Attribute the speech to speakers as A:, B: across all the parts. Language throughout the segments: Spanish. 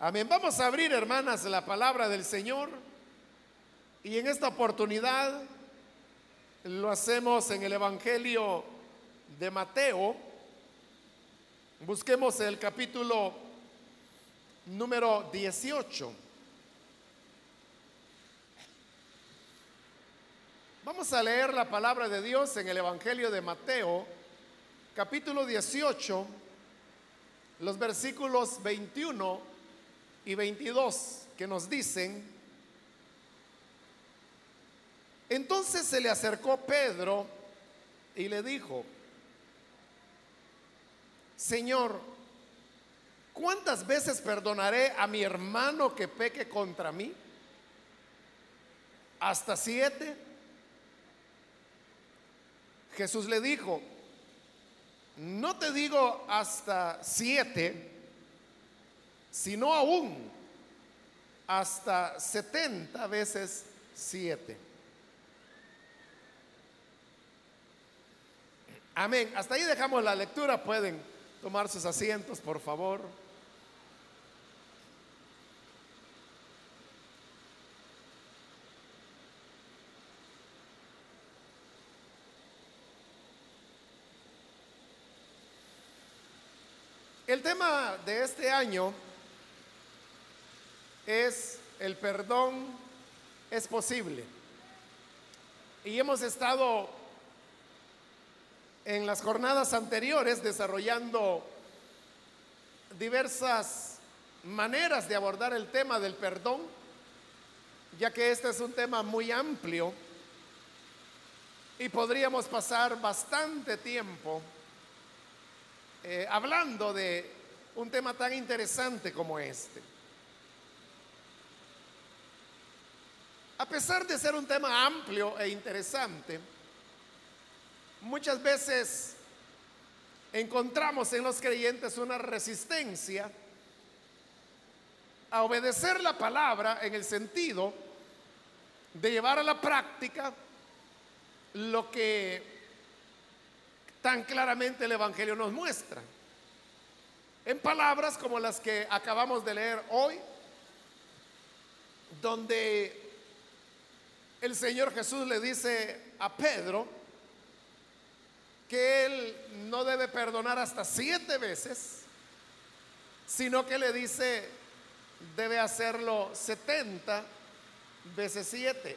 A: Amén. Vamos a abrir, hermanas, la palabra del Señor. Y en esta oportunidad lo hacemos en el Evangelio de Mateo. Busquemos el capítulo número 18. Vamos a leer la palabra de Dios en el Evangelio de Mateo, capítulo 18, los versículos 21 y 22 que nos dicen, entonces se le acercó Pedro y le dijo, Señor, ¿cuántas veces perdonaré a mi hermano que peque contra mí? ¿Hasta siete? Jesús le dijo, no te digo hasta siete, sino aún hasta 70 veces 7. Amén. Hasta ahí dejamos la lectura. Pueden tomar sus asientos, por favor. El tema de este año es el perdón es posible. Y hemos estado en las jornadas anteriores desarrollando diversas maneras de abordar el tema del perdón, ya que este es un tema muy amplio y podríamos pasar bastante tiempo eh, hablando de un tema tan interesante como este. A pesar de ser un tema amplio e interesante, muchas veces encontramos en los creyentes una resistencia a obedecer la palabra en el sentido de llevar a la práctica lo que tan claramente el Evangelio nos muestra. En palabras como las que acabamos de leer hoy, donde el Señor Jesús le dice a Pedro que él no debe perdonar hasta siete veces, sino que le dice debe hacerlo 70 veces siete.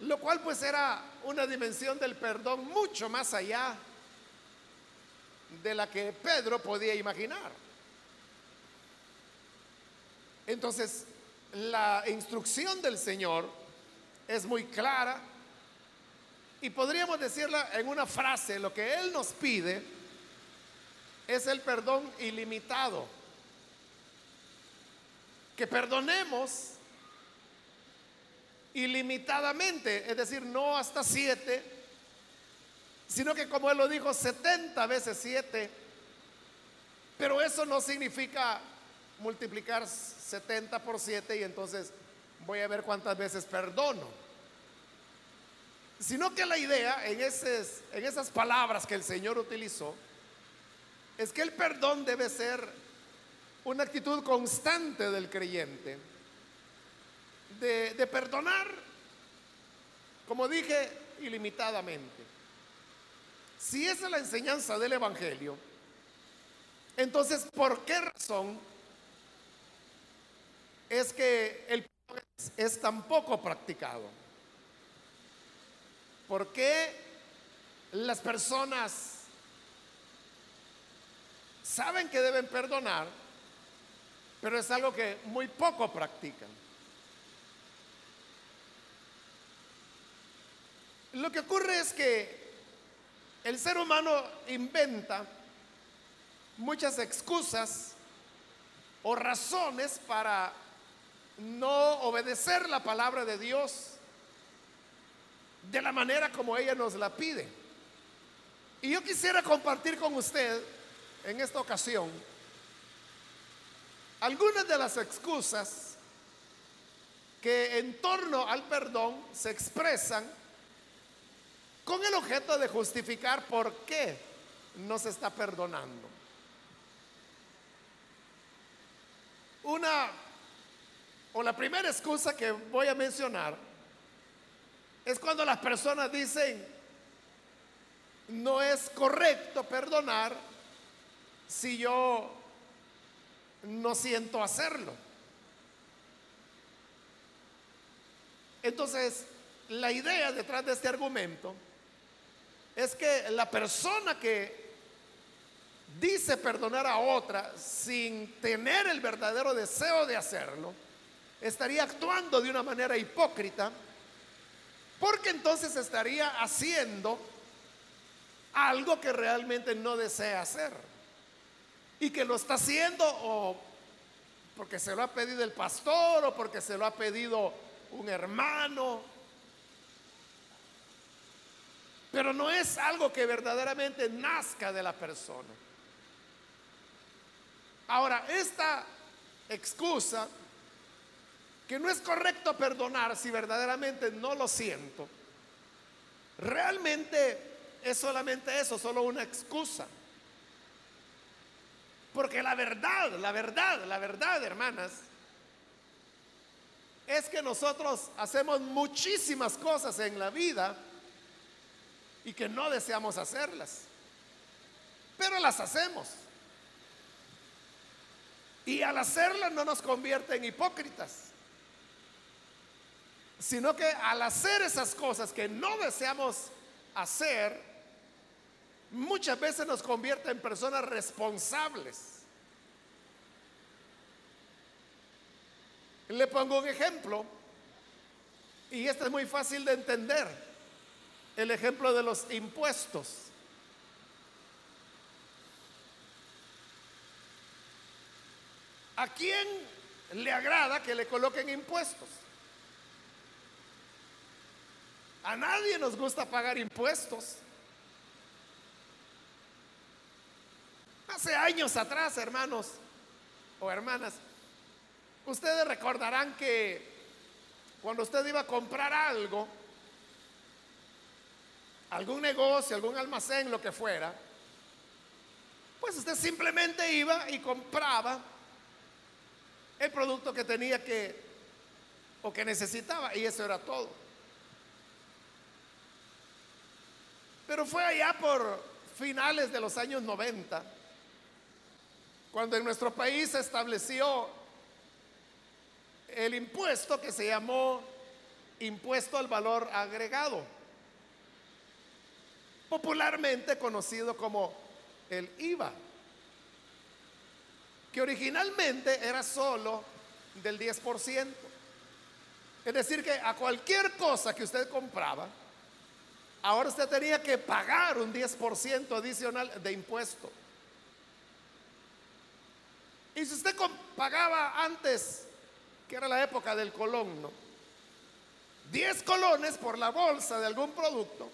A: Lo cual pues era una dimensión del perdón mucho más allá de la que Pedro podía imaginar. Entonces, la instrucción del Señor es muy clara y podríamos decirla en una frase, lo que Él nos pide es el perdón ilimitado. Que perdonemos ilimitadamente, es decir, no hasta siete, sino que como Él lo dijo, 70 veces siete. Pero eso no significa multiplicar 70 por siete y entonces voy a ver cuántas veces perdono. Sino que la idea en, en esas palabras que el Señor utilizó es que el perdón debe ser una actitud constante del creyente, de, de perdonar, como dije, ilimitadamente. Si esa es la enseñanza del Evangelio, entonces, ¿por qué razón es que el es tan poco practicado? ¿Por qué las personas saben que deben perdonar, pero es algo que muy poco practican? Lo que ocurre es que el ser humano inventa muchas excusas o razones para no obedecer la palabra de Dios de la manera como ella nos la pide. Y yo quisiera compartir con usted en esta ocasión algunas de las excusas que en torno al perdón se expresan con el objeto de justificar por qué no se está perdonando. una, o la primera excusa que voy a mencionar, es cuando las personas dicen, no es correcto perdonar si yo no siento hacerlo. Entonces, la idea detrás de este argumento es que la persona que dice perdonar a otra sin tener el verdadero deseo de hacerlo, estaría actuando de una manera hipócrita, porque entonces estaría haciendo algo que realmente no desea hacer. Y que lo está haciendo o porque se lo ha pedido el pastor o porque se lo ha pedido un hermano. Pero no es algo que verdaderamente nazca de la persona. Ahora, esta excusa, que no es correcto perdonar si verdaderamente no lo siento, realmente es solamente eso, solo una excusa. Porque la verdad, la verdad, la verdad, hermanas, es que nosotros hacemos muchísimas cosas en la vida y que no deseamos hacerlas. Pero las hacemos. Y al hacerlas no nos convierte en hipócritas, sino que al hacer esas cosas que no deseamos hacer, muchas veces nos convierte en personas responsables. Le pongo un ejemplo, y este es muy fácil de entender, el ejemplo de los impuestos. ¿A quién le agrada que le coloquen impuestos? A nadie nos gusta pagar impuestos. Hace años atrás, hermanos o hermanas, ustedes recordarán que cuando usted iba a comprar algo, algún negocio, algún almacén, lo que fuera, pues usted simplemente iba y compraba el producto que tenía que o que necesitaba y eso era todo. Pero fue allá por finales de los años 90 cuando en nuestro país se estableció el impuesto que se llamó impuesto al valor agregado, popularmente conocido como el IVA que originalmente era solo del 10%. Es decir, que a cualquier cosa que usted compraba, ahora usted tenía que pagar un 10% adicional de impuesto. Y si usted pagaba antes, que era la época del colón, ¿no? 10 colones por la bolsa de algún producto,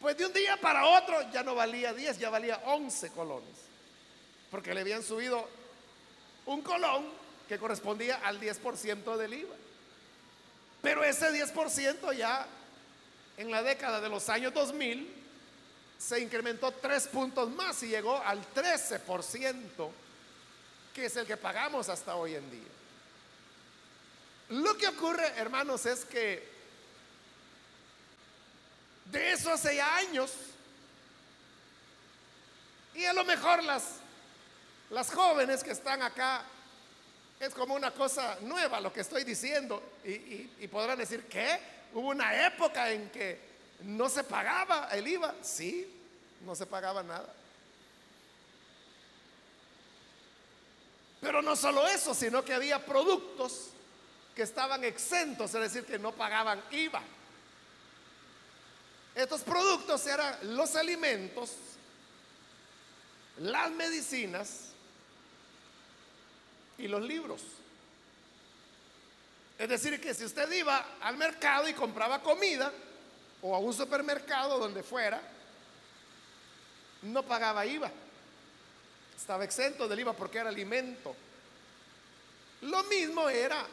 A: pues de un día para otro ya no valía 10, ya valía 11 colones porque le habían subido un colón que correspondía al 10% del IVA. Pero ese 10% ya en la década de los años 2000 se incrementó tres puntos más y llegó al 13%, que es el que pagamos hasta hoy en día. Lo que ocurre, hermanos, es que de eso hace ya años, y a lo mejor las las jóvenes que están acá, es como una cosa nueva lo que estoy diciendo. Y, podrán decir, ¿qué? Hubo una época en que no se pagaba el IVA. Sí, no se pagaba nada. Pero no solo eso, sino que había productos que estaban exentos, es decir, que no pagaban IVA. Estos productos eran los alimentos, las medicinas, y los libros. Es decir, que si usted iba al mercado y compraba comida o a un supermercado donde fuera, no pagaba IVA. Estaba exento del IVA porque era alimento. Lo mismo era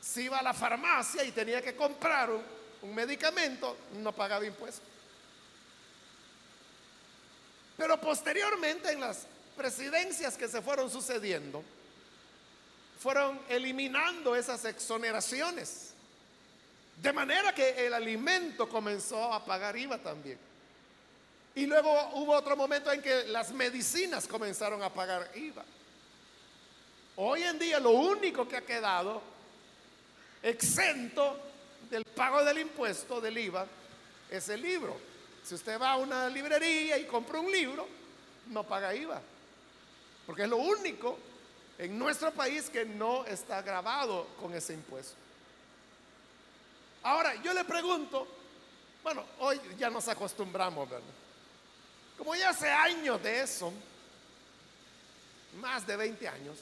A: si iba a la farmacia y tenía que comprar un, medicamento, no pagaba impuestos. Pero posteriormente en las presidencias que se fueron sucediendo, fueron eliminando esas exoneraciones. De manera que el alimento comenzó a pagar IVA también. Y luego hubo otro momento en que las medicinas comenzaron a pagar IVA. Hoy en día lo único que ha quedado exento del pago del impuesto del IVA es el libro. Si usted va a una librería y compra un libro, no paga IVA. Porque es lo único en nuestro país que no está grabado con ese impuesto. Ahora, yo le pregunto, bueno, hoy ya nos acostumbramos, ¿verdad? Como ya hace años de eso, más de 20 años,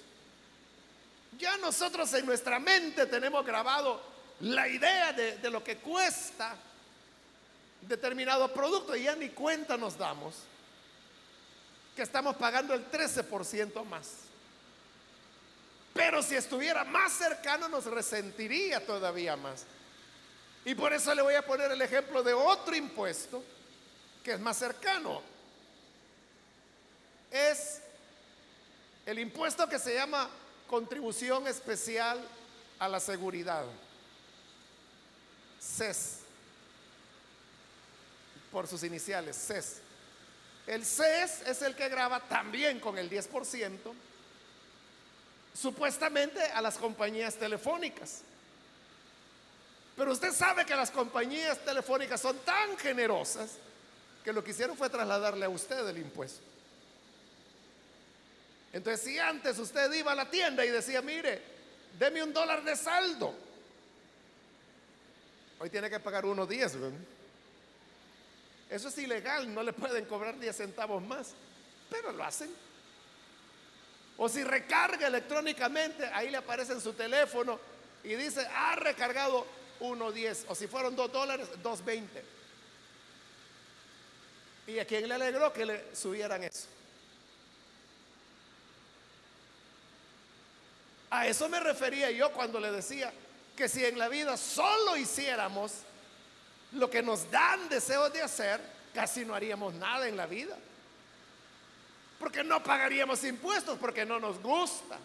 A: ya nosotros en nuestra mente tenemos grabado la idea de, lo que cuesta determinado producto y ya ni cuenta nos damos que estamos pagando el 13% más. Pero si estuviera más cercano nos resentiría todavía más. Y por eso le voy a poner el ejemplo de otro impuesto que es más cercano. Es el impuesto que se llama contribución especial a la seguridad. CES. Por sus iniciales, CES. El CES es el que graba también con el 10%, supuestamente a las compañías telefónicas. Pero usted sabe que las compañías telefónicas son tan generosas que lo que hicieron fue trasladarle a usted el impuesto. Entonces, si antes usted iba a la tienda y decía, mire, deme un dólar de saldo, hoy tiene que pagar unos 10. Eso es ilegal, no le pueden cobrar 10 centavos más, pero lo hacen. O si recarga electrónicamente, ahí le aparece en su teléfono y dice, ha recargado 1.10 o si fueron 2 dólares, 2.20. ¿Y a quién le alegró que le subieran eso? A eso me refería yo cuando le decía que si en la vida solo hiciéramos lo que nos dan deseos de hacer, casi no haríamos nada en la vida. Porque no pagaríamos impuestos, porque no nos gusta.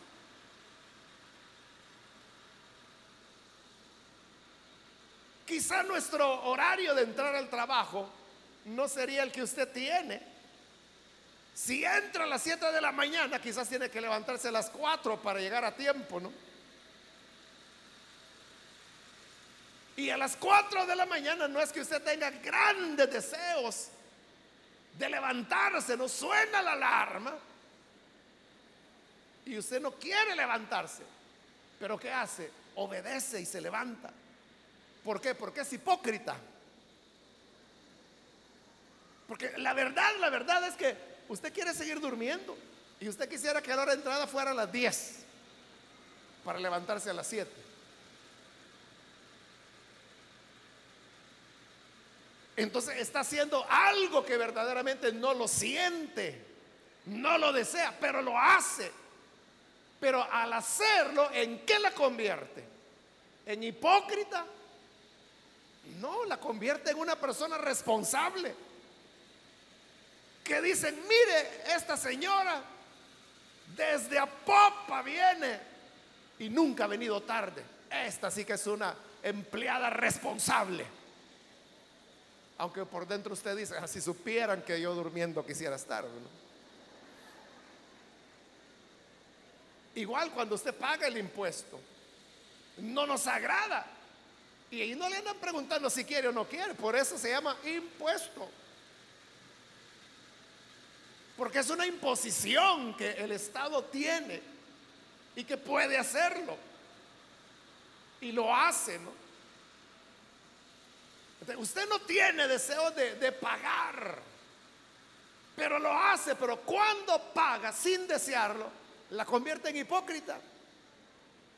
A: Quizá nuestro horario de entrar al trabajo no sería el que usted tiene. Si entra a las 7 de la mañana, quizás tiene que levantarse a las 4 para llegar a tiempo, ¿no? Y a las 4 de la mañana no es que usted tenga grandes deseos de levantarse, no suena la alarma. Y usted no quiere levantarse. Pero ¿qué hace? Obedece y se levanta. ¿Por qué? Porque es hipócrita. Porque la verdad, la verdad es que usted quiere seguir durmiendo y usted quisiera que la hora de entrada fuera a las 10 para levantarse a las 7. Entonces está haciendo algo que verdaderamente no lo siente, no lo desea, pero lo hace. Pero al hacerlo, ¿en qué la convierte? ¿En hipócrita? No, la convierte en una persona responsable. Que dicen, mire, esta señora desde Apopa viene y nunca ha venido tarde. Esta sí que es una empleada responsable. Aunque por dentro usted dice, ah, si supieran que yo durmiendo quisiera estar. Igual cuando usted paga el impuesto, no nos agrada. Y ahí no le andan preguntando si quiere o no quiere. Por eso se llama impuesto. Porque es una imposición que el Estado tiene y que puede hacerlo. Y lo hace, ¿no? Usted no tiene deseo de, pagar, pero lo hace. Pero cuando paga sin desearlo, la convierte en hipócrita.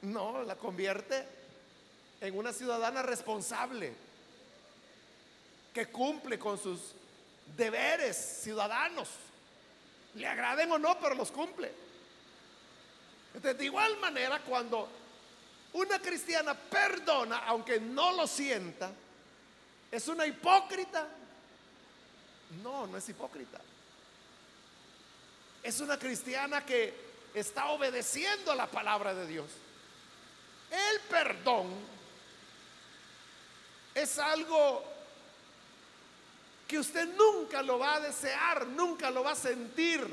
A: No, la convierte en una ciudadana responsable, que cumple con sus deberes ciudadanos, le agraden o no, pero los cumple. de igual manera, cuando una cristiana perdona, aunque no lo sienta, ¿es una hipócrita? No, no es hipócrita. Es una cristiana que está obedeciendo la palabra de Dios El perdón es algo que usted nunca lo va a desear, nunca lo va a sentir,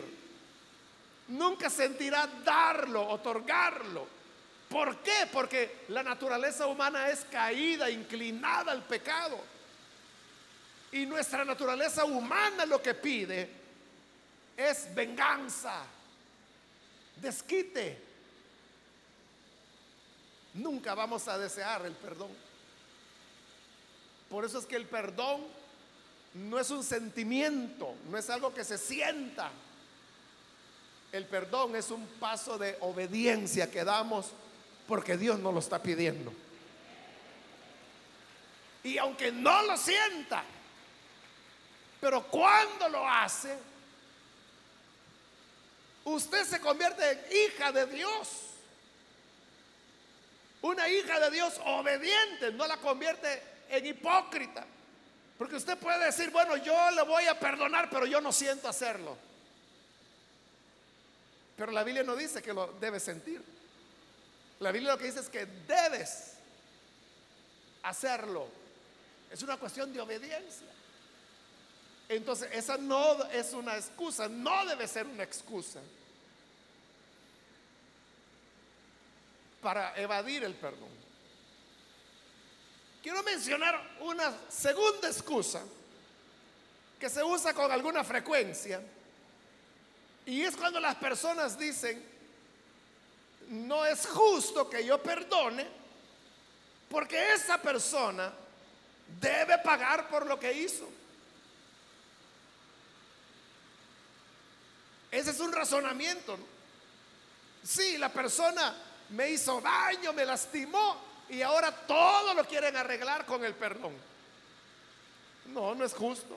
A: nunca sentirá darlo, otorgarlo. ¿Por qué? Porque la naturaleza humana es caída, inclinada al pecado. Y nuestra naturaleza humana lo que pide es venganza, desquite. Nunca vamos a desear el perdón. Por eso es que el perdón no es un sentimiento, no es algo que se sienta. El perdón es un paso de obediencia que damos porque Dios nos lo está pidiendo. Y aunque no lo sienta, pero cuando lo hace, usted se convierte en hija de Dios. Una hija de Dios obediente, no la convierte en hipócrita. Porque usted puede decir, bueno, yo le voy a perdonar, pero yo no siento hacerlo. Pero la Biblia no dice que lo debes sentir. La Biblia lo que dice es que debes hacerlo. Es una cuestión de obediencia. Entonces, esa no es una excusa, no debe ser una excusa para evadir el perdón. Quiero mencionar una segunda excusa que se usa con alguna frecuencia y es cuando las personas dicen, no es justo que yo perdone porque esa persona debe pagar por lo que hizo. Ese es un razonamiento. Si la persona me hizo daño, me lastimó, y ahora todo lo quieren arreglar con el perdón. No, no es justo.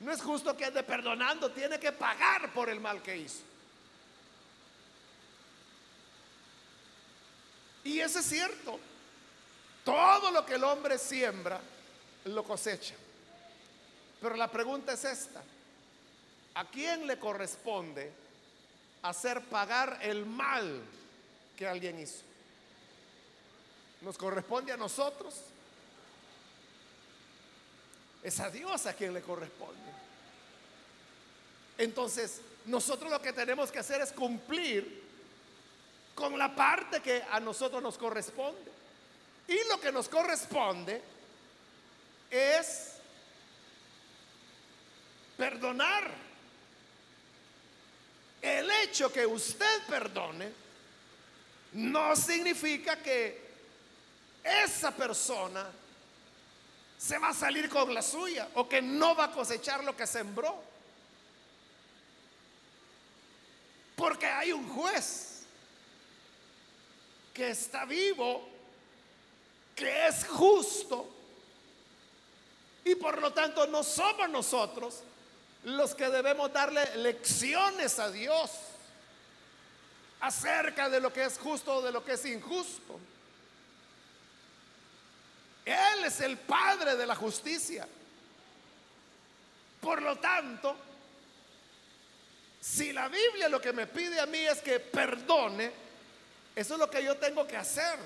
A: No es justo que ande perdonando, tiene que pagar por el mal que hizo. Y eso es cierto. Todo lo que el hombre siembra, lo cosecha. Pero la pregunta es esta. ¿A quién le corresponde hacer pagar el mal que alguien hizo? nos corresponde a nosotros. Es a Dios a quien le corresponde. Entonces, nosotros lo que tenemos que hacer es cumplir con la parte que a nosotros nos corresponde. Y lo que nos corresponde es perdonar. El hecho que usted perdone no significa que esa persona se va a salir con la suya o que no va a cosechar lo que sembró. Porque hay un juez que está vivo, que es justo, y por lo tanto no somos nosotros los que debemos darle lecciones a Dios acerca de lo que es justo o de lo que es injusto. Él es el Padre de la justicia. Por lo tanto, si la Biblia lo que me pide a mí es que perdone, eso es lo que yo tengo que hacer.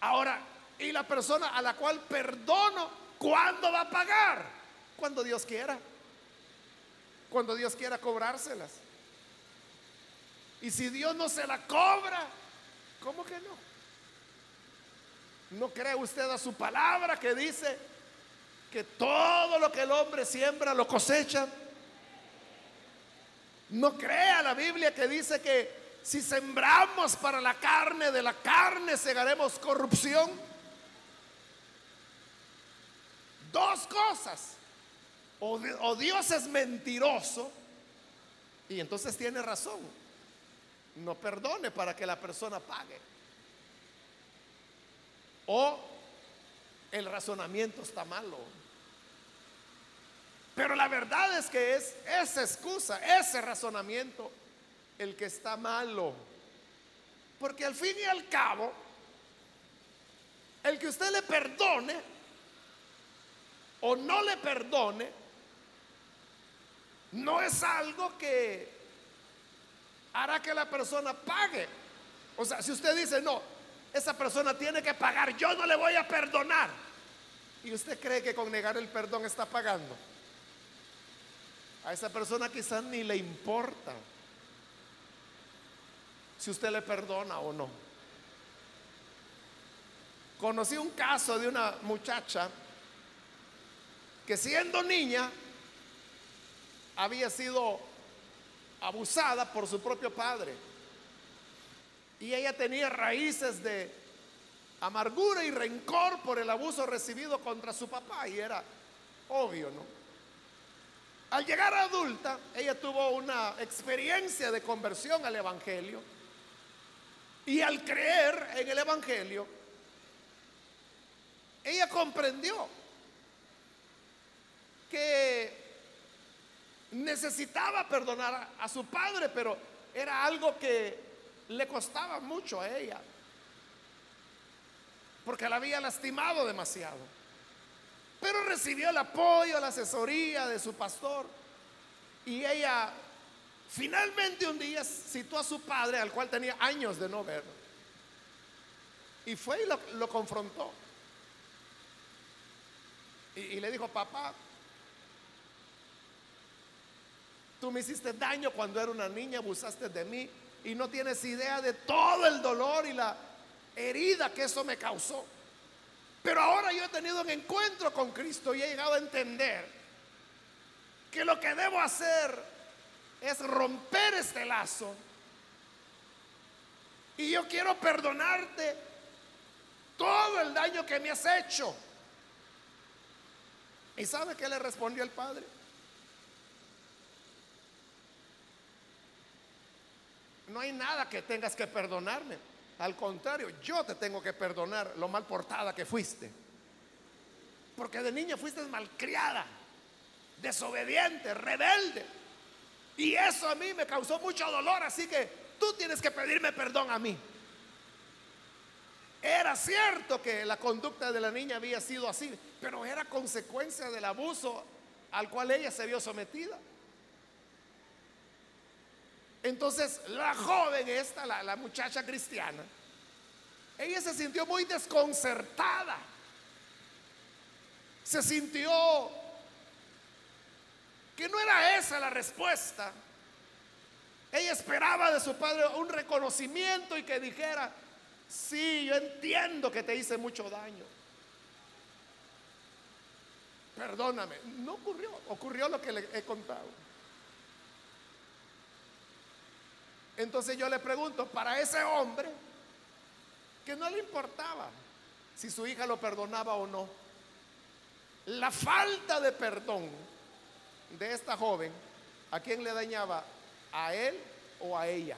A: Ahora, y la persona a la cual perdono, ¿cuándo va a pagar? Cuando Dios quiera. Cuando Dios quiera cobrárselas. Y si Dios no se la cobra, ¿cómo que no? ¿No cree usted a su palabra que dice que todo lo que el hombre siembra lo cosecha? ¿No cree a la Biblia que dice que si sembramos para la carne, de la carne segaremos corrupción? Dos cosas. O, Dios es mentiroso y entonces tiene razón. No perdone para que la persona pague. O el razonamiento está malo. Pero la verdad es que es esa excusa, ese razonamiento, el que está malo. Porque al fin y al cabo, el que usted le perdone o no le perdone, no es algo que hará que la persona pague. O sea, si usted dice, no, esa persona tiene que pagar, yo no le voy a perdonar. ¿Y usted cree que con negar el perdón está pagando? A esa persona quizás ni le importa si usted le perdona o no. Conocí un caso de una muchacha que siendo niña había sido abusada por su propio padre. Y ella tenía raíces de amargura y rencor por el abuso recibido contra su papá. Y era obvio, ¿no? Al llegar adulta, ella tuvo una experiencia de conversión al Evangelio. Y al creer en el Evangelio, ella comprendió que necesitaba perdonar a su padre, pero era algo que le costaba mucho a ella, porque la había lastimado demasiado. Pero recibió el apoyo, la asesoría de su pastor, y ella finalmente un día citó a su padre, al cual tenía años de no ver, y fue y lo, confrontó. Y le dijo, papá, Tú me hiciste daño cuando era una niña, abusaste de mí y no tienes idea de todo el dolor y la herida que eso me causó. Pero ahora yo he tenido un encuentro con Cristo y he llegado a entender que lo que debo hacer es romper este lazo. Y yo quiero perdonarte todo el daño que me has hecho. ¿Y sabe qué le respondió el padre? No hay nada que tengas que perdonarme. Al contrario, yo te tengo que perdonar lo mal portada que fuiste. Porque de niña fuiste malcriada, desobediente, rebelde. Y eso a mí me causó mucho dolor, así que tú tienes que pedirme perdón a mí. Era cierto que la conducta de la niña había sido así, pero era consecuencia del abuso al cual ella se vio sometida. Entonces la joven esta, la, muchacha cristiana, ella se sintió muy desconcertada. Se sintió que no era esa la respuesta. Ella esperaba de su padre un reconocimiento y que dijera, sí, yo entiendo que te hice mucho daño. Perdóname. No ocurrió, ocurrió lo que le he contado. Entonces yo le pregunto, para ese hombre, que no le importaba si su hija lo perdonaba o no, la falta de perdón de esta joven, ¿a quién le dañaba? ¿A él o a ella?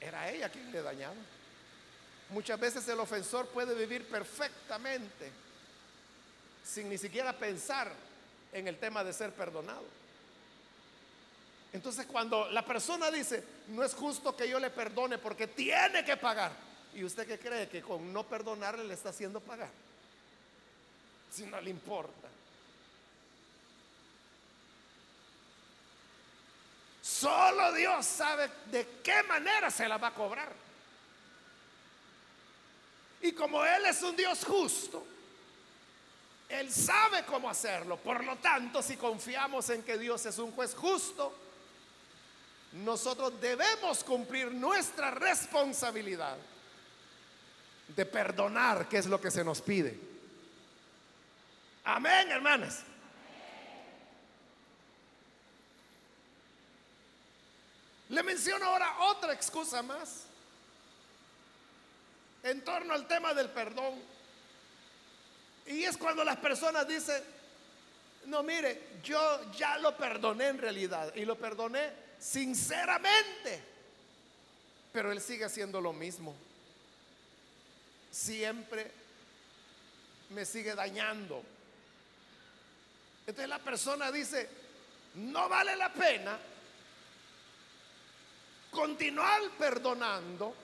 A: Era ella quien le dañaba. Muchas veces el ofensor puede vivir perfectamente sin ni siquiera pensar en el tema de ser perdonado. Entonces cuando la persona dice, no es justo que yo le perdone porque tiene que pagar, ¿y usted qué cree? Que con no perdonarle le está haciendo pagar. Si no le importa. Solo Dios sabe de qué manera se la va a cobrar. Y como Él es un Dios justo, Él sabe cómo hacerlo. Por lo tanto, si confiamos en que Dios es un juez justo, nosotros debemos cumplir nuestra responsabilidad de perdonar, que es lo que se nos pide. Amén, hermanas. Le menciono ahora otra excusa más en torno al tema del perdón. Y es cuando las personas dicen, no, mire, yo ya lo perdoné en realidad y lo perdoné sinceramente. Pero él sigue haciendo lo mismo. Siempre me sigue dañando. Entonces la persona dice, no vale la pena continuar perdonando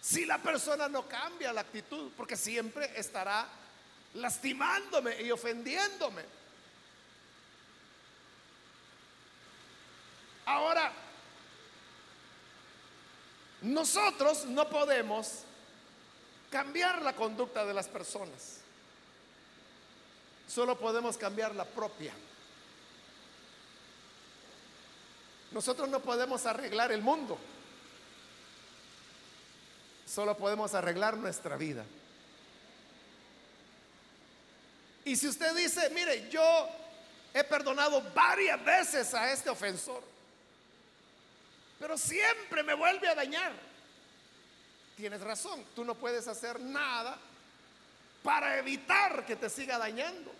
A: si la persona no cambia la actitud, porque siempre estará lastimándome y ofendiéndome. Ahora, Nosotros no podemos cambiar la conducta de las personas. Solo podemos cambiar la propia. Nosotros no podemos arreglar el mundo. Solo podemos arreglar nuestra vida. Y si usted dice, mire, yo he perdonado varias veces a este ofensor, pero siempre me vuelve a dañar. Tienes razón, tú no puedes hacer nada para evitar que te siga dañando.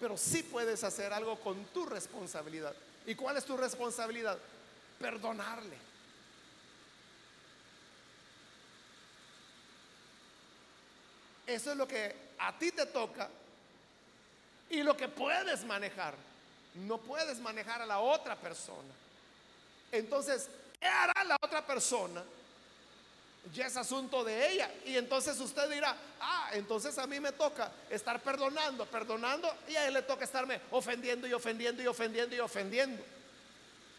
A: Pero sí puedes hacer algo con tu responsabilidad. ¿Y cuál es tu responsabilidad? Perdonarle. Eso es lo que a ti te toca y lo que puedes manejar. No puedes manejar a la otra persona. Entonces, ¿qué hará la otra persona? Ya es asunto de ella. Y entonces usted dirá, ah, entonces a mí me toca estar perdonando, perdonando, y a él le toca estarme ofendiendo y ofendiendo y ofendiendo y ofendiendo.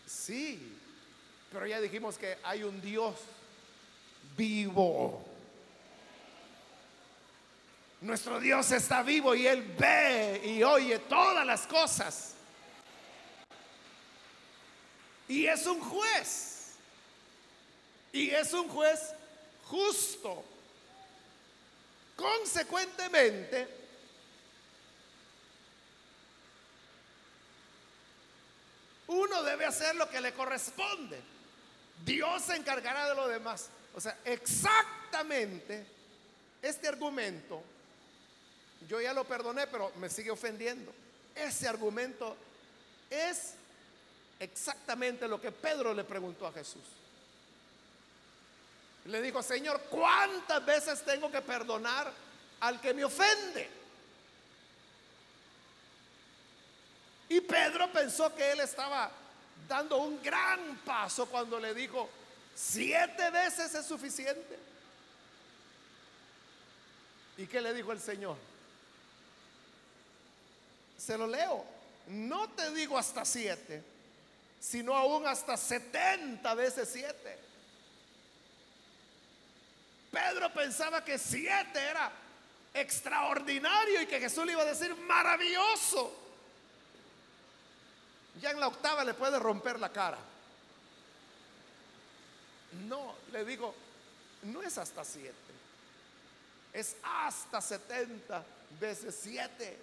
A: Sí, pero ya dijimos que hay un Dios vivo. Nuestro Dios está vivo y Él ve y oye todas las cosas. Y es un juez. Y es un juez justo. Consecuentemente, uno debe hacer lo que le corresponde. Dios se encargará de lo demás. O sea, exactamente este argumento, yo ya lo perdoné, pero me sigue ofendiendo. Ese argumento es exactamente lo que Pedro le preguntó a Jesús. Le dijo, Señor, ¿cuántas veces tengo que perdonar al que me ofende? Y Pedro pensó que él estaba dando un gran paso cuando le dijo, siete veces es suficiente. ¿Y qué le dijo el Señor? Se lo leo. No te digo hasta siete, sino aún hasta setenta veces siete. Pedro pensaba que siete era extraordinario y que Jesús le iba a decir maravilloso. Ya en la octava le puede romper la cara. No, le digo, no es hasta siete, es hasta setenta veces siete.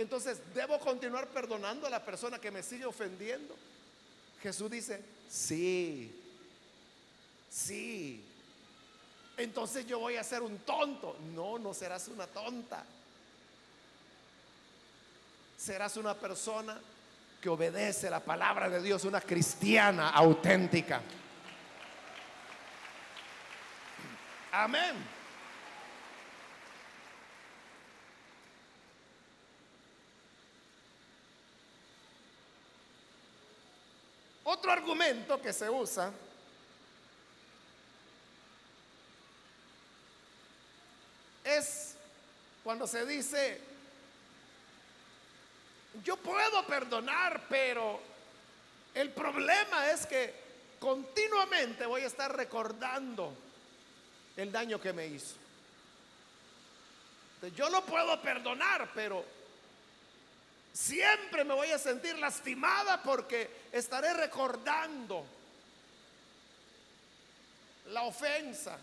A: Entonces, ¿debo continuar perdonando a la persona que me sigue ofendiendo? Jesús dice, sí, Sí. Entonces yo voy a ser un tonto. No, no serás una tonta. Serás una persona que obedece la palabra de Dios, una cristiana auténtica. Amén. Otro argumento que se usa es cuando se dice, yo puedo perdonar, pero el problema es que continuamente voy a estar recordando el daño que me hizo. yo lo puedo perdonar, pero siempre me voy a sentir lastimada porque estaré recordando la ofensa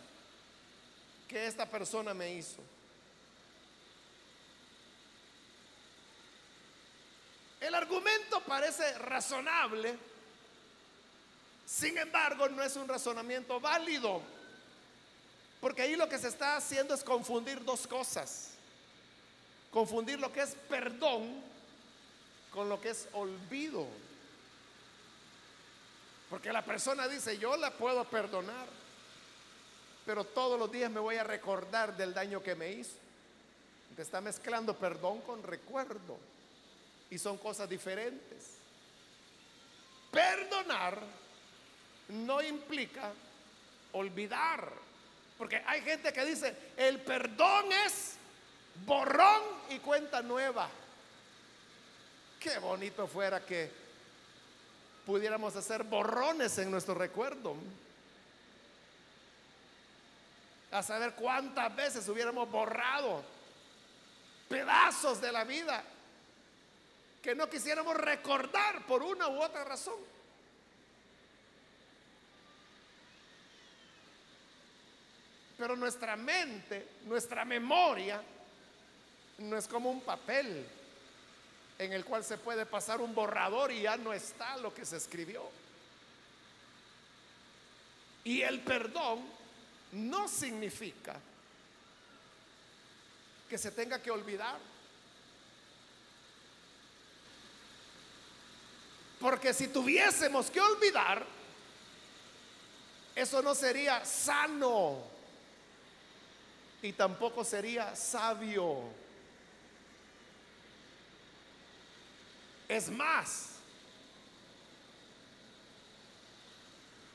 A: que esta persona me hizo. El argumento parece razonable, sin embargo no es un razonamiento válido, porque ahí lo que se está haciendo es confundir dos cosas. Confundir lo que es perdón con lo que es olvido. Porque la persona dice, yo la puedo perdonar pero todos los días me voy a recordar del daño que me hizo. Te está mezclando perdón con recuerdo. Y son cosas diferentes. Perdonar no implica olvidar. Porque hay gente que dice, el perdón es borrón y cuenta nueva. Qué bonito fuera que pudiéramos hacer borrones en nuestro recuerdo. A saber cuántas veces hubiéramos borrado pedazos de la vida que no quisiéramos recordar por una u otra razón. Pero nuestra mente, nuestra memoria, no es como un papel en el cual se puede pasar un borrador y ya no está lo que se escribió. Y el perdón no significa que se tenga que olvidar. Porque si tuviésemos que olvidar, eso no sería sano y tampoco sería sabio. Es más,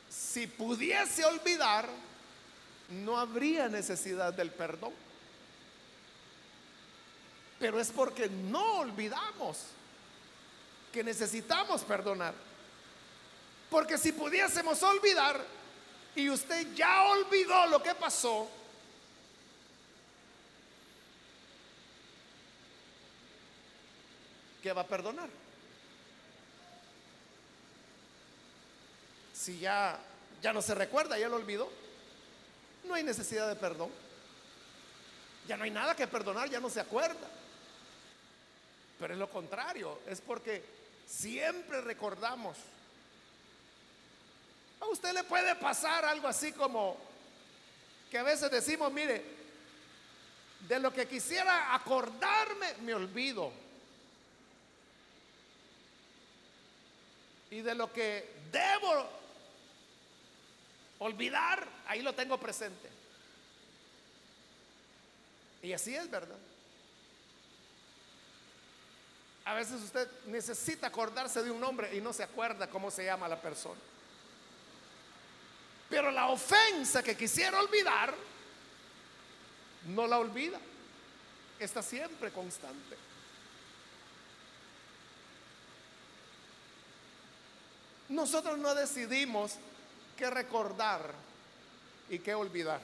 A: si pudiese olvidar, no habría necesidad del perdón. Pero es porque no olvidamos que necesitamos perdonar. Porque si pudiésemos olvidar y usted ya olvidó lo que pasó, ¿qué va a perdonar? Si ya ya no se recuerda, ya lo olvidó, no hay necesidad de perdón. Ya no hay nada que perdonar, ya no se acuerda. Pero es lo contrario, es porque siempre recordamos. A usted le puede pasar algo así como que a veces decimos, mire, de lo que quisiera acordarme, me olvido. Y de lo que debo olvidar, ahí lo tengo presente. Y así es, ¿verdad? A veces usted necesita acordarse de un nombre y no se acuerda cómo se llama la persona. Pero la ofensa que quisiera olvidar, no la olvida. Está siempre constante. Nosotros no decidimos qué recordar y qué olvidar.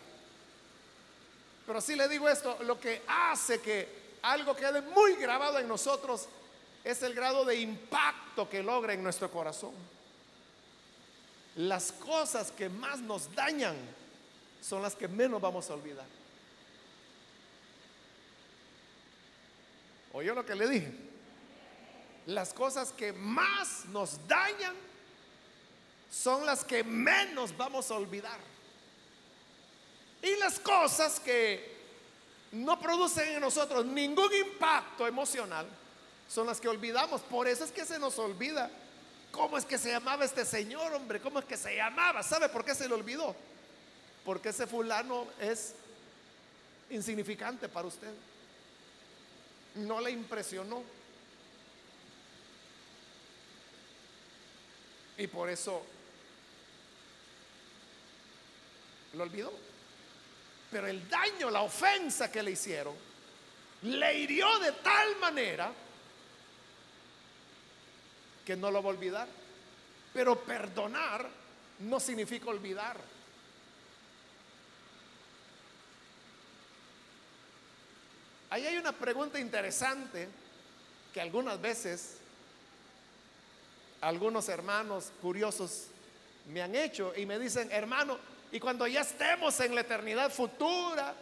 A: Pero si le digo esto, lo que hace que algo quede muy grabado en nosotros es el grado de impacto que logra en nuestro corazón. Las cosas que más nos dañan son las que menos vamos a olvidar. ¿Oyó lo que le dije? Las cosas que más nos dañan son las que menos vamos a olvidar. Y las cosas que no producen en nosotros ningún impacto emocional son las que olvidamos. Por eso es que se nos olvida cómo es que se llamaba este señor, hombre, cómo es que se llamaba. ¿Sabe por qué se le olvidó? Porque ese fulano es insignificante para usted. No le impresionó. Y por eso lo olvidó. Pero el daño, la ofensa que le hicieron, le hirió de tal manera que no lo va a olvidar. Pero perdonar no significa olvidar. Ahí hay una pregunta interesante que algunas veces algunos hermanos curiosos me han hecho y me dicen, hermano, y cuando ya estemos en la eternidad futura,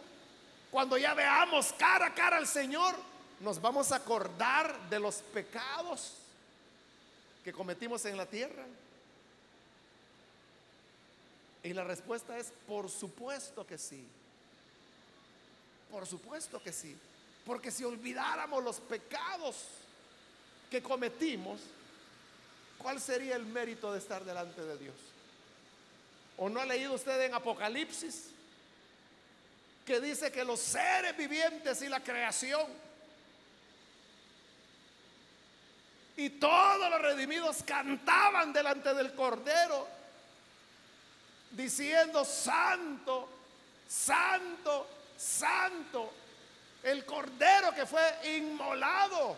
A: cuando ya veamos cara a cara al Señor, nos vamos a acordar de los pecados que cometimos en la tierra. Y la respuesta es, por supuesto que sí. Por supuesto que sí. Porque si olvidáramos los pecados que cometimos, ¿cuál sería el mérito de estar delante de Dios? ¿O no ha leído usted en Apocalipsis? Que dice que los seres vivientes y la creación y todos los redimidos cantaban delante del Cordero diciendo, Santo, Santo, Santo, el Cordero que fue inmolado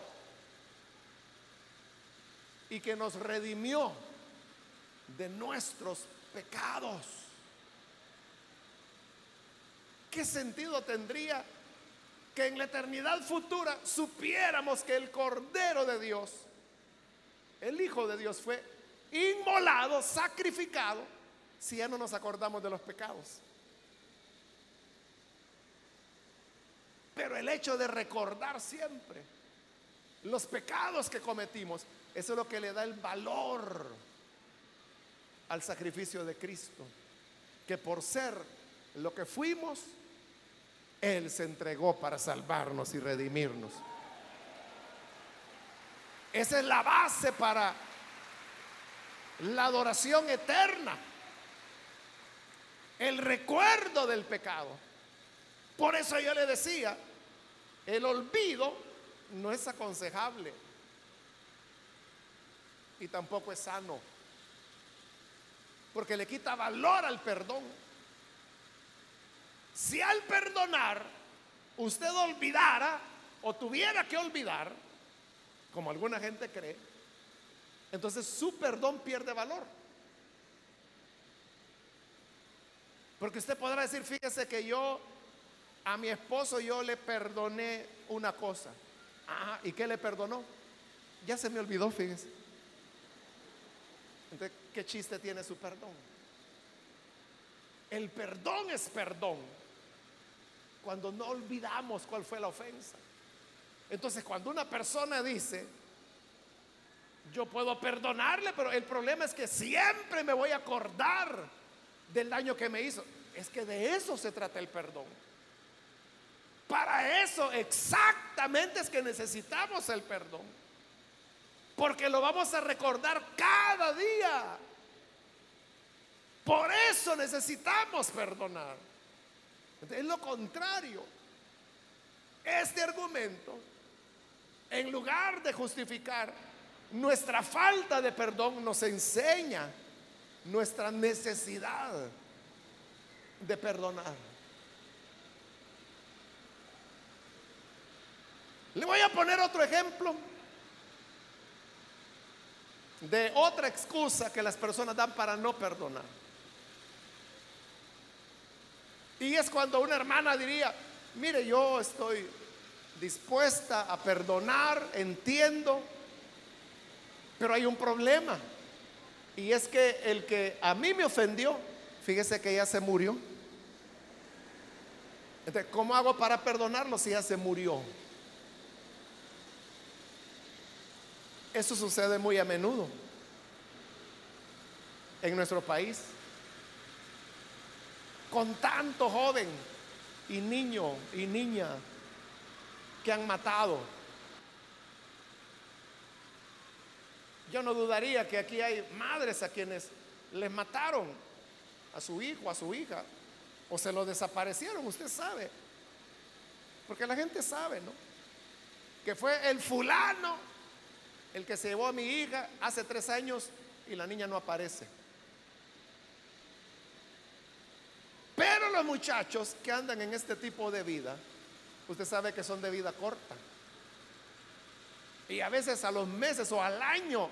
A: y que nos redimió de nuestros pecados. ¿Qué sentido tendría que en la eternidad futura supiéramos que el Cordero de Dios, el Hijo de Dios, fue inmolado, sacrificado, si ya no nos acordamos de los pecados? Pero el hecho de recordar siempre los pecados que cometimos, eso es lo que le da el valor al sacrificio de Cristo. Que por ser lo que fuimos, Él se entregó para salvarnos y redimirnos. Esa es la base para la adoración eterna. El recuerdo del pecado. Por eso yo le decía, el olvido no es aconsejable y tampoco es sano, porque le quita valor al perdón. Si al perdonar usted olvidara o tuviera que olvidar, como alguna gente cree, entonces su perdón pierde valor. Porque usted podrá decir, fíjese que yo a mi esposo yo le perdoné una cosa. Ah, ¿y qué le perdonó? Ya se me olvidó, fíjese. Entonces, ¿qué chiste tiene su perdón? El perdón es perdón. Cuando no olvidamos cuál fue la ofensa. Entonces, cuando una persona dice, yo puedo perdonarle, pero el problema es que siempre me voy a acordar del daño que me hizo. Es que de eso se trata el perdón. Para eso exactamente es que necesitamos el perdón. Porque lo vamos a recordar cada día. Por eso necesitamos perdonar. Es lo contrario. Este argumento, en lugar de justificar nuestra falta de perdón, nos enseña nuestra necesidad de perdonar. Le voy a poner otro ejemplo de otra excusa que las personas dan para no perdonar. Y es cuando una hermana diría, mire, yo estoy dispuesta a perdonar, entiendo, pero hay un problema. Y es que el que a mí me ofendió, fíjese que ya se murió. ¿cómo hago para perdonarlo si ya se murió? Eso sucede muy a menudo en nuestro país. Con tanto joven y niño y niña que han matado. Yo no dudaría que aquí hay madres a quienes les mataron a su hijo, a su hija, o se lo desaparecieron, usted sabe. Porque la gente sabe, ¿no? Que fue el fulano el que se llevó a mi hija hace tres años y la niña no aparece. Pero los muchachos que andan en este tipo de vida, usted sabe que son de vida corta. Y a veces a los meses o al año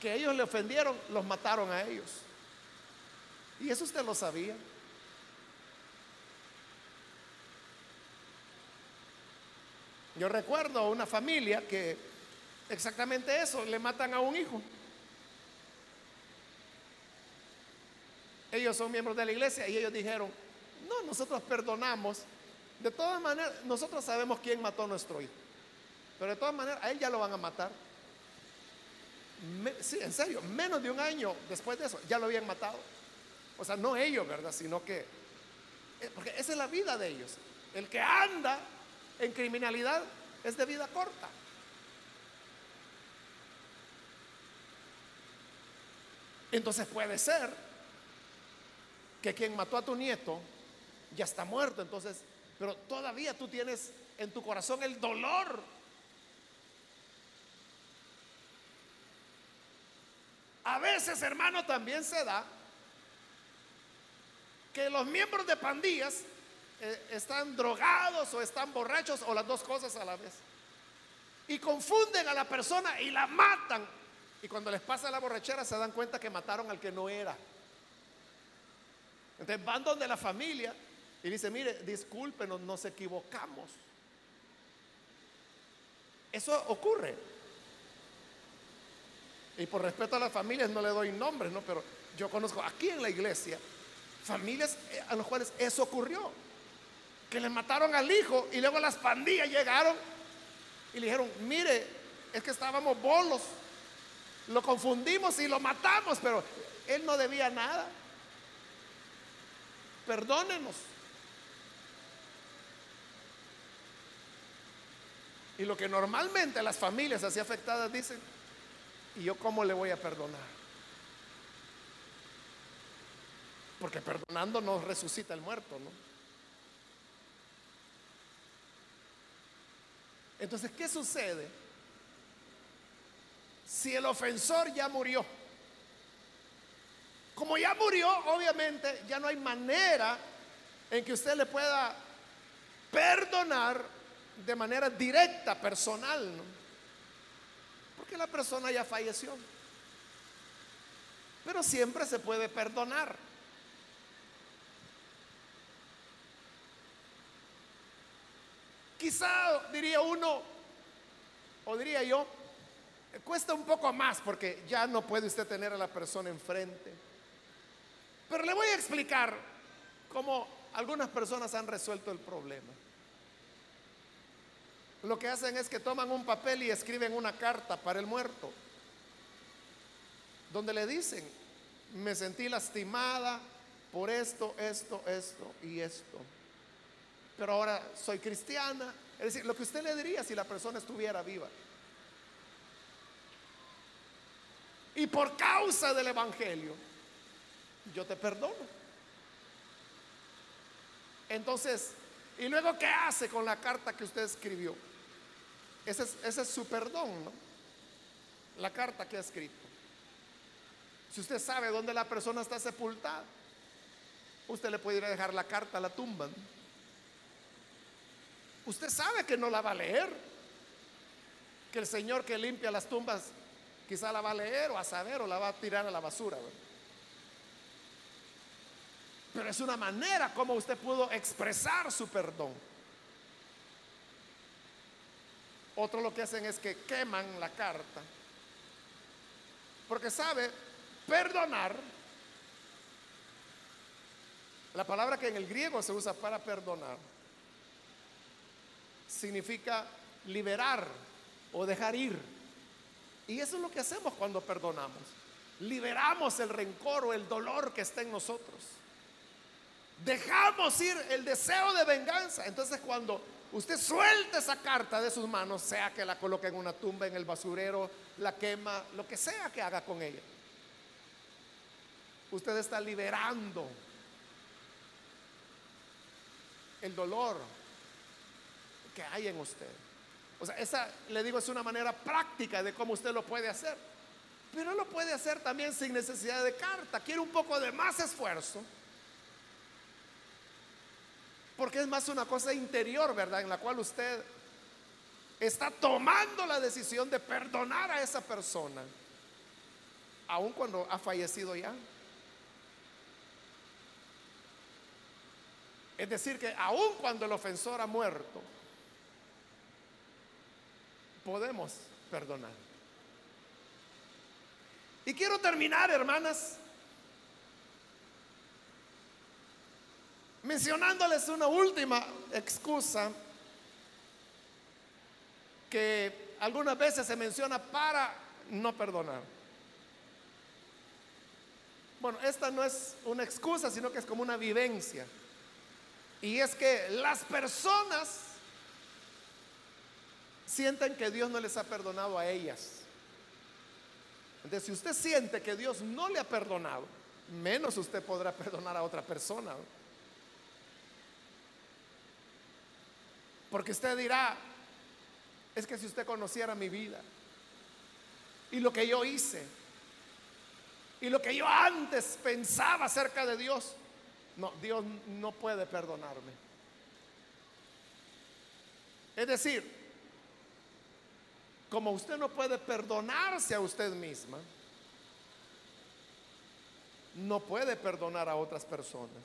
A: que ellos le ofendieron, los mataron a ellos. Y eso usted lo sabía. Yo recuerdo una familia que exactamente eso, le matan a un hijo. Ellos son miembros de la iglesia y ellos dijeron, no, nosotros perdonamos. De todas maneras, nosotros sabemos quién mató a nuestro hijo. Pero de todas maneras, a él ya lo van a matar. sí, en serio, menos de un año después de eso, ya lo habían matado. O sea, no ellos, ¿verdad? Sino que, eh, porque esa es la vida de ellos. El que anda en criminalidad es de vida corta. Entonces puede ser que quien mató a tu nieto ya está muerto, entonces, pero todavía tú tienes en tu corazón el dolor. A veces, hermano, también se da que los miembros de pandillas eh, están drogados o están borrachos o las dos cosas a la vez. Y confunden a la persona y la matan Y cuando les pasa la borrachera se dan cuenta que mataron al que no era. Entonces van donde la familia y dice, mire, discúlpenos, nos equivocamos. Eso ocurre. Y por respeto a las familias no le doy nombres, ¿no? Pero yo conozco aquí en la iglesia familias eh, a los cuales eso ocurrió. Que le mataron al hijo y luego las pandillas llegaron y le dijeron, mire, es que estábamos bolos, lo confundimos y lo matamos, pero él no debía nada. Perdónenos. Y lo que normalmente las familias así afectadas dicen, ¿y yo cómo le voy a perdonar? Porque perdonando no resucita el muerto, ¿no? Entonces, ¿qué sucede? Si el ofensor ya murió, como ya murió, obviamente ya no hay manera en que usted le pueda perdonar de manera directa, personal, ¿no? porque la persona ya falleció. Pero siempre se puede perdonar. Quizá diría uno, o diría yo, cuesta un poco más porque ya no puede usted tener a la persona enfrente. Pero le voy a explicar cómo algunas personas han resuelto el problema. Lo que hacen es que toman un papel y escriben una carta para el muerto, donde le dicen, me sentí lastimada por esto, esto, esto y esto pero ahora soy cristiana. Es decir, lo que usted le diría si la persona estuviera viva. Y por causa del Evangelio, yo te perdono. Entonces, ¿y luego qué hace con la carta que usted escribió? Ese es, ese es su perdón, ¿no? La carta que ha escrito. Si usted sabe dónde la persona está sepultada, usted le puede dejar la carta a la tumba. ¿no? Usted sabe que no la va a leer. Que el Señor que limpia las tumbas quizá la va a leer o a saber o la va a tirar a la basura. Pero es una manera como usted pudo expresar su perdón. Otro lo que hacen es que queman la carta. Porque sabe, perdonar, la palabra que en el griego se usa para perdonar, significa liberar o dejar ir. Y eso es lo que hacemos cuando perdonamos. Liberamos el rencor o el dolor que está en nosotros. Dejamos ir el deseo de venganza. Entonces cuando usted suelta esa carta de sus manos, sea que la coloque en una tumba, en el basurero, la quema, lo que sea que haga con ella, usted está liberando el dolor, que hay en usted. O sea, esa, le digo, es una manera práctica de cómo usted lo puede hacer. Pero lo puede hacer también sin necesidad de carta. Quiere un poco de más esfuerzo. Porque es más una cosa interior, ¿verdad? En la cual usted está tomando la decisión de perdonar a esa persona. Aun cuando ha fallecido ya. Es decir, que aun cuando el ofensor ha muerto, podemos perdonar. Y quiero terminar, hermanas, mencionándoles una última excusa que algunas veces se menciona para no perdonar. Bueno, esta no es una excusa, sino que es como una vivencia. Y es que las personas sienten que Dios no les ha perdonado a ellas. Entonces, si usted siente que Dios no le ha perdonado, menos usted podrá perdonar a otra persona. Porque usted dirá, es que si usted conociera mi vida y lo que yo hice y lo que yo antes pensaba acerca de Dios, no, Dios no puede perdonarme. Es decir, como usted no puede perdonarse a usted misma, no puede perdonar a otras personas.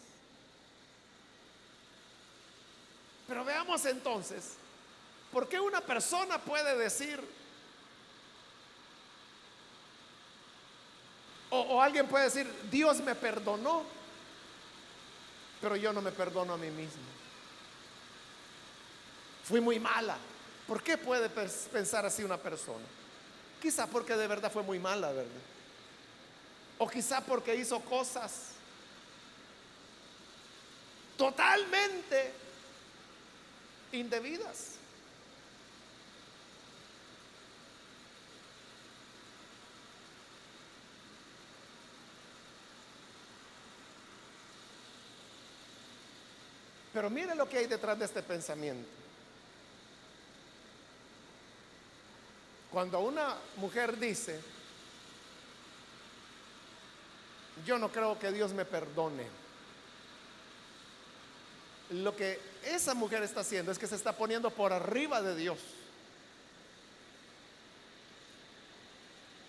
A: Pero veamos entonces, ¿por qué una persona puede decir, o, alguien puede decir, Dios me perdonó, pero yo no me perdono a mí mismo? Fui muy mala. ¿Por qué puede pensar así una persona? Quizá porque de verdad fue muy mala, ¿verdad? O quizá porque hizo cosas totalmente indebidas. Pero mire lo que hay detrás de este pensamiento. Cuando una mujer dice, yo no creo que Dios me perdone, lo que esa mujer está haciendo es que se está poniendo por arriba de Dios.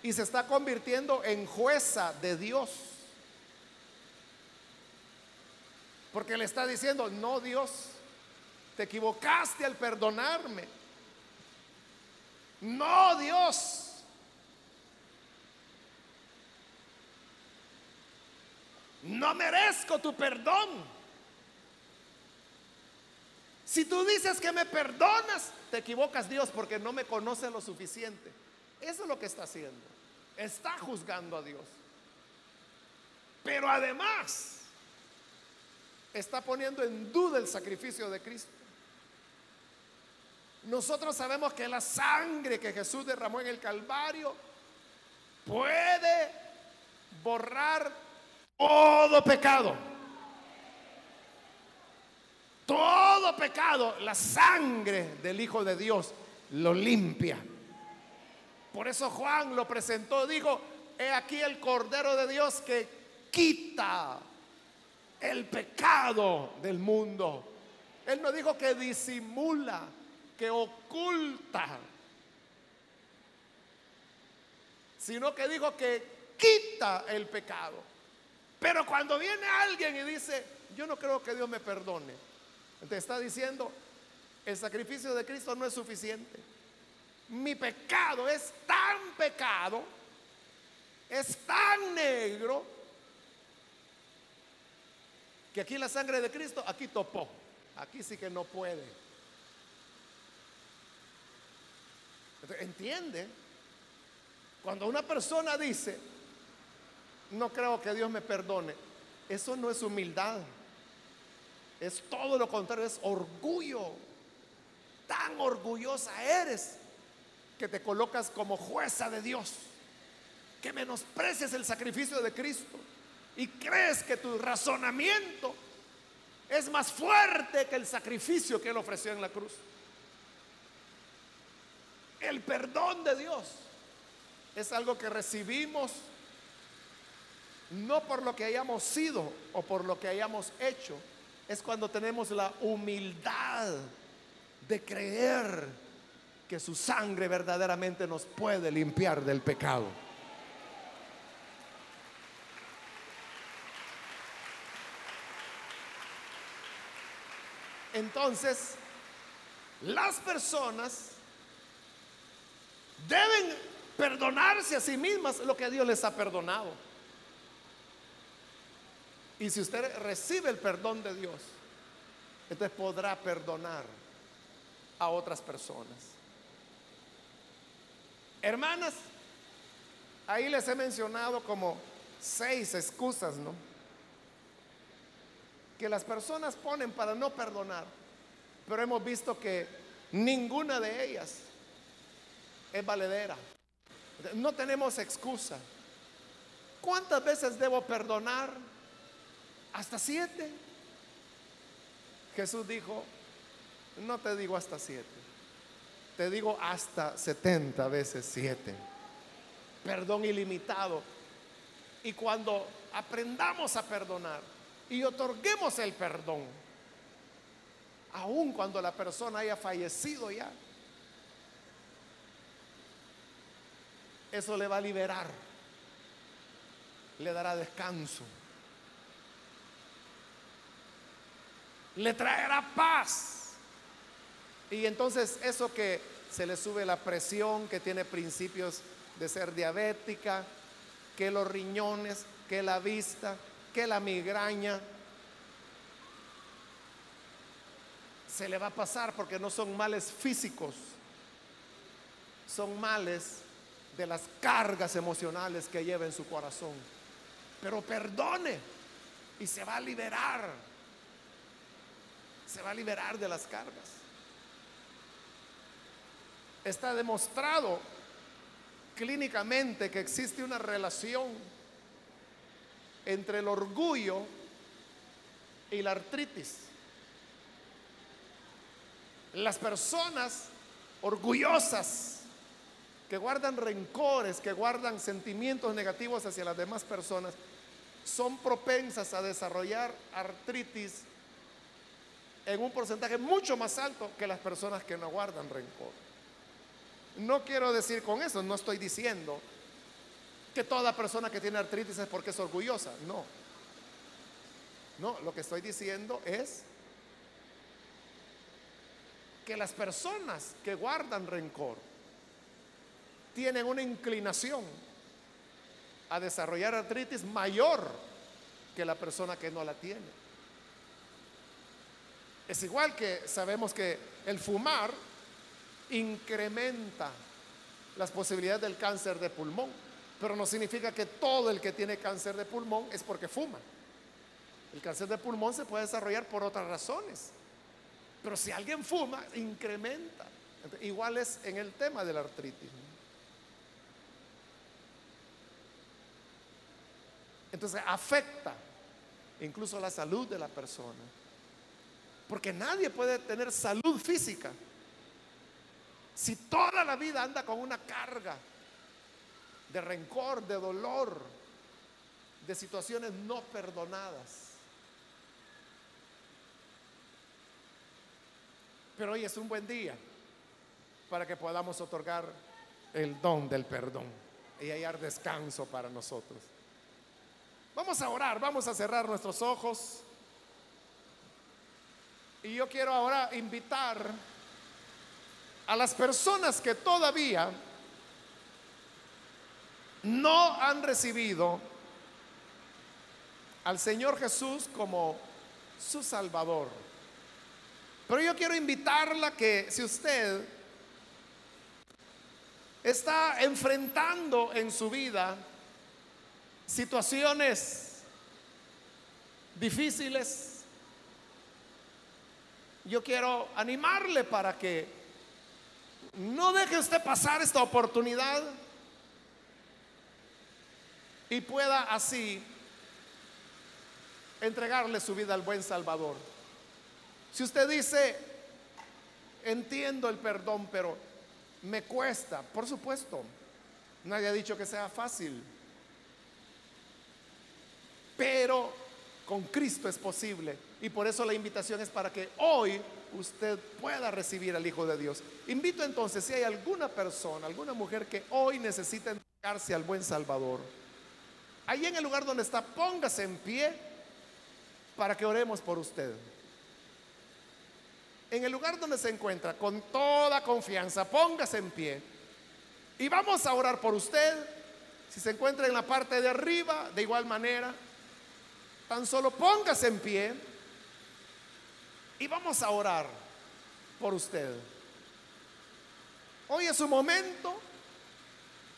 A: Y se está convirtiendo en jueza de Dios. Porque le está diciendo, no Dios, te equivocaste al perdonarme. No, Dios. No merezco tu perdón. Si tú dices que me perdonas, te equivocas Dios porque no me conoce lo suficiente. Eso es lo que está haciendo. Está juzgando a Dios. Pero además está poniendo en duda el sacrificio de Cristo. Nosotros sabemos que la sangre que Jesús derramó en el Calvario puede borrar todo pecado. Todo pecado, la sangre del Hijo de Dios lo limpia. Por eso Juan lo presentó, dijo, he aquí el Cordero de Dios que quita el pecado del mundo. Él no dijo que disimula, que oculta, sino que dijo que quita el pecado. Pero cuando viene alguien y dice, yo no creo que Dios me perdone, te está diciendo, el sacrificio de Cristo no es suficiente. Mi pecado es tan pecado, es tan negro, que aquí la sangre de Cristo, aquí topó, aquí sí que no puede. ¿Entiende? Cuando una persona dice, no creo que Dios me perdone, eso no es humildad. Es todo lo contrario, es orgullo. Tan orgullosa eres que te colocas como jueza de Dios, que menosprecias el sacrificio de Cristo y crees que tu razonamiento es más fuerte que el sacrificio que Él ofreció en la cruz. El perdón de Dios es algo que recibimos no por lo que hayamos sido o por lo que hayamos hecho, es cuando tenemos la humildad de creer que su sangre verdaderamente nos puede limpiar del pecado. Entonces, las personas deben perdonarse a sí mismas lo que Dios les ha perdonado. Y si usted recibe el perdón de Dios, entonces podrá perdonar a otras personas. Hermanas, ahí les he mencionado como seis excusas, ¿no? Que las personas ponen para no perdonar, pero hemos visto que ninguna de ellas es valedera. No tenemos excusa. ¿Cuántas veces debo perdonar? Hasta siete. Jesús dijo, no te digo hasta siete, te digo hasta setenta veces siete. Perdón ilimitado. Y cuando aprendamos a perdonar y otorguemos el perdón, aun cuando la persona haya fallecido ya, eso le va a liberar, le dará descanso, le traerá paz. Y entonces eso que se le sube la presión, que tiene principios de ser diabética, que los riñones, que la vista, que la migraña, se le va a pasar porque no son males físicos, son males de las cargas emocionales que lleva en su corazón. Pero perdone y se va a liberar, se va a liberar de las cargas. Está demostrado clínicamente que existe una relación entre el orgullo y la artritis. Las personas orgullosas que guardan rencores, que guardan sentimientos negativos hacia las demás personas, son propensas a desarrollar artritis en un porcentaje mucho más alto que las personas que no guardan rencor. No quiero decir con eso, no estoy diciendo que toda persona que tiene artritis es porque es orgullosa, no. No, lo que estoy diciendo es que las personas que guardan rencor tienen una inclinación a desarrollar artritis mayor que la persona que no la tiene. Es igual que sabemos que el fumar incrementa las posibilidades del cáncer de pulmón, pero no significa que todo el que tiene cáncer de pulmón es porque fuma. El cáncer de pulmón se puede desarrollar por otras razones, pero si alguien fuma, incrementa. Igual es en el tema de la artritis. Entonces afecta incluso la salud de la persona. Porque nadie puede tener salud física si toda la vida anda con una carga de rencor, de dolor, de situaciones no perdonadas. Pero hoy es un buen día para que podamos otorgar el don del perdón y hallar descanso para nosotros. Vamos a orar, vamos a cerrar nuestros ojos. Y yo quiero ahora invitar a las personas que todavía no han recibido al Señor Jesús como su Salvador. Pero yo quiero invitarla que si usted está enfrentando en su vida situaciones difíciles, yo quiero animarle para que no deje usted pasar esta oportunidad y pueda así entregarle su vida al buen Salvador. Si usted dice, entiendo el perdón, pero me cuesta, por supuesto, nadie ha dicho que sea fácil, pero con Cristo es posible. Y por eso la invitación es para que hoy usted pueda recibir al Hijo de Dios. Invito entonces, si hay alguna persona, alguna mujer que hoy necesita entregarse al buen Salvador, ahí en el lugar donde está, póngase en pie para que oremos por usted. En el lugar donde se encuentra, con toda confianza, póngase en pie. Y vamos a orar por usted. Si se encuentra en la parte de arriba, de igual manera, tan solo póngase en pie y vamos a orar por usted. Hoy es su momento,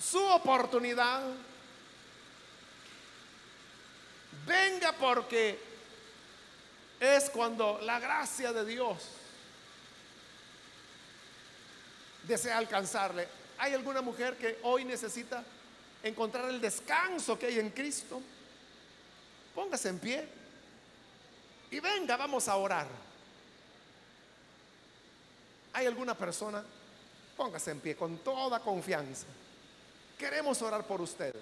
A: su oportunidad. Venga porque es cuando la gracia de Dios desea alcanzarle. ¿Hay alguna mujer que hoy necesita encontrar el descanso que hay en Cristo? Póngase en pie y venga, vamos a orar. ¿Hay alguna persona? Póngase en pie con toda confianza. Queremos orar por usted.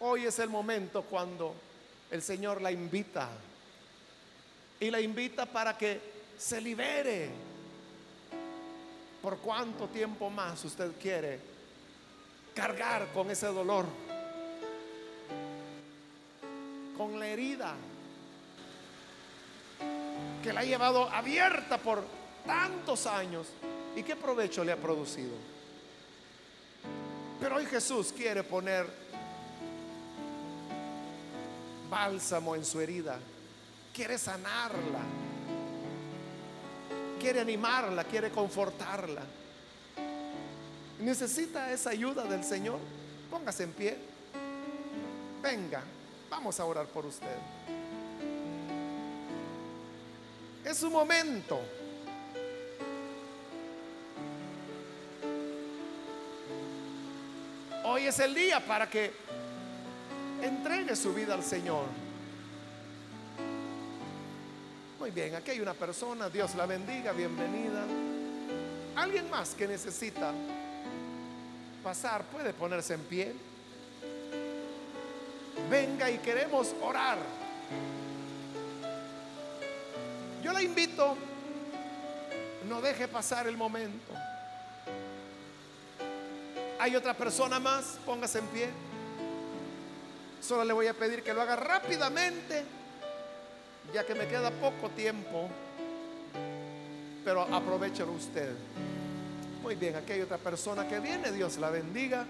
A: Hoy es el momento cuando el Señor la invita. Y la invita para que se libere. ¿Por cuánto tiempo más usted quiere cargar con ese dolor, con la herida que la ha llevado abierta por tantos años y qué provecho le ha producido. Pero hoy Jesús quiere poner bálsamo en su herida, quiere sanarla, quiere animarla, quiere confortarla. Necesita esa ayuda del Señor. Póngase en pie. Venga, vamos a orar por usted. Es su momento. Hoy es el día para que entregue su vida al Señor. Muy bien, aquí hay una persona, Dios la bendiga, bienvenida. Alguien más que necesita pasar puede ponerse en pie. Venga y queremos orar. Yo la invito, no deje pasar el momento. Hay otra persona más, póngase en pie. Solo le voy a pedir que lo haga rápidamente, ya que me queda poco tiempo, pero aprovechelo usted. Muy bien, aquí hay otra persona que viene, Dios la bendiga.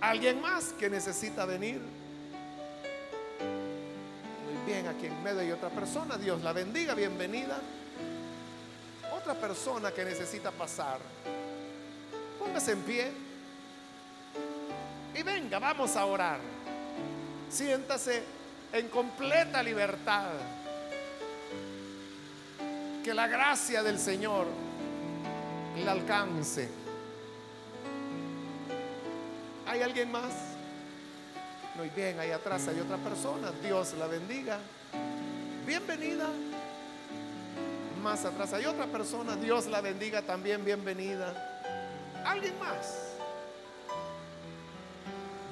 A: ¿Alguien más que necesita venir? Muy bien, aquí en medio hay otra persona, Dios la bendiga, bienvenida. Otra persona que necesita pasar. Póngase en pie. Y venga, vamos a orar. Siéntase en completa libertad. Que la gracia del Señor le alcance. ¿Hay alguien más? Muy bien, ahí atrás hay otra persona. Dios la bendiga. Bienvenida. Más atrás hay otra persona. Dios la bendiga también. Bienvenida. ¿Alguien más?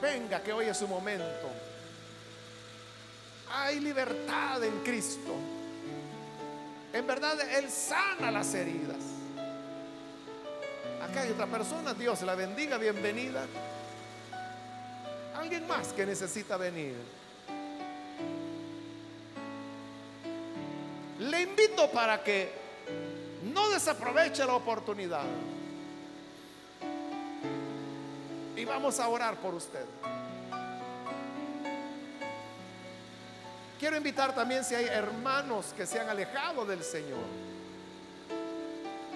A: Venga, que hoy es su momento. Hay libertad en Cristo. En verdad, Él sana las heridas. Acá hay otra persona, Dios la bendiga, bienvenida. Alguien más que necesita venir. Le invito para que no desaproveche la oportunidad. Y vamos a orar por usted. Quiero invitar también si hay hermanos que se han alejado del Señor,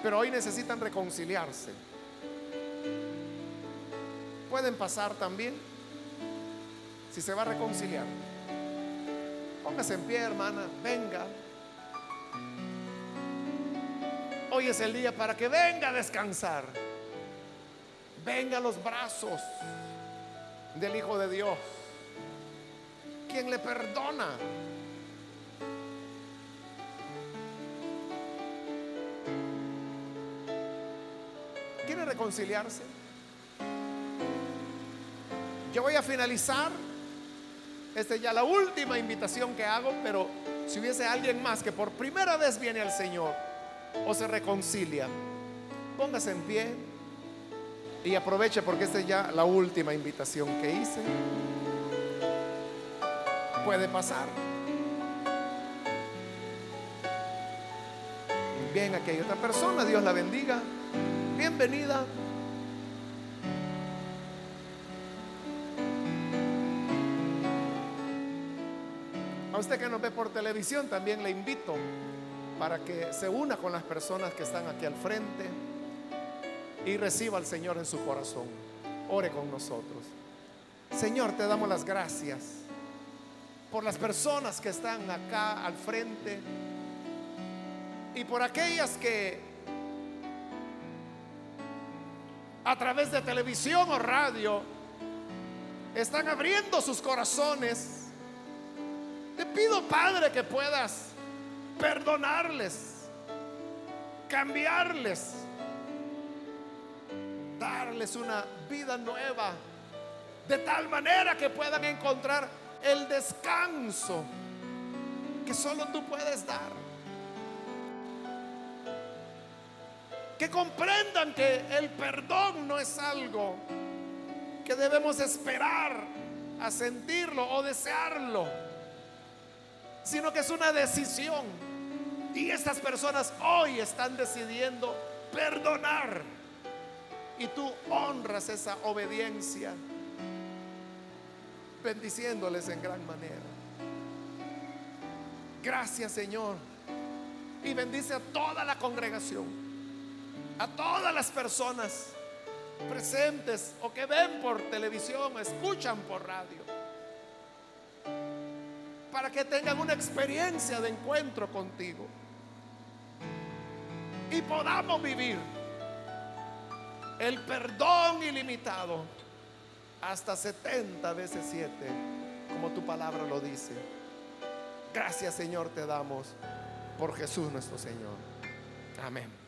A: pero hoy necesitan reconciliarse. Pueden pasar también si se va a reconciliar. Póngase en pie, hermana, venga. Hoy es el día para que venga a descansar. Venga a los brazos del Hijo de Dios, quien le perdona. ¿Quiere reconciliarse? Yo voy a finalizar. Esta es ya la última invitación que hago, pero si hubiese alguien más que por primera vez viene al Señor o se reconcilia, póngase en pie y aproveche porque esta es ya la última invitación que hice. Puede pasar. Bien, aquí hay otra persona, Dios la bendiga. Bienvenida. Usted que nos ve por televisión también le invito para que se una con las personas que están aquí al frente y reciba al Señor en su corazón. Ore con nosotros. Señor, te damos las gracias por las personas que están acá al frente y por aquellas que a través de televisión o radio están abriendo sus corazones. Te pido, Padre, que puedas perdonarles, cambiarles, darles una vida nueva, de tal manera que puedan encontrar el descanso que solo tú puedes dar. que comprendan que el perdón no es algo que debemos esperar a sentirlo o desearlo, sino que es una decisión. Y estas personas hoy están decidiendo perdonar. Y tú honras esa obediencia, bendiciéndoles en gran manera. Gracias Señor. Y bendice a toda la congregación, a todas las personas presentes o que ven por televisión, escuchan por radio, para que tengan una experiencia de encuentro contigo y podamos vivir el perdón ilimitado hasta 70 veces 7, como tu palabra lo dice. Gracias Señor te damos por Jesús nuestro Señor. Amén.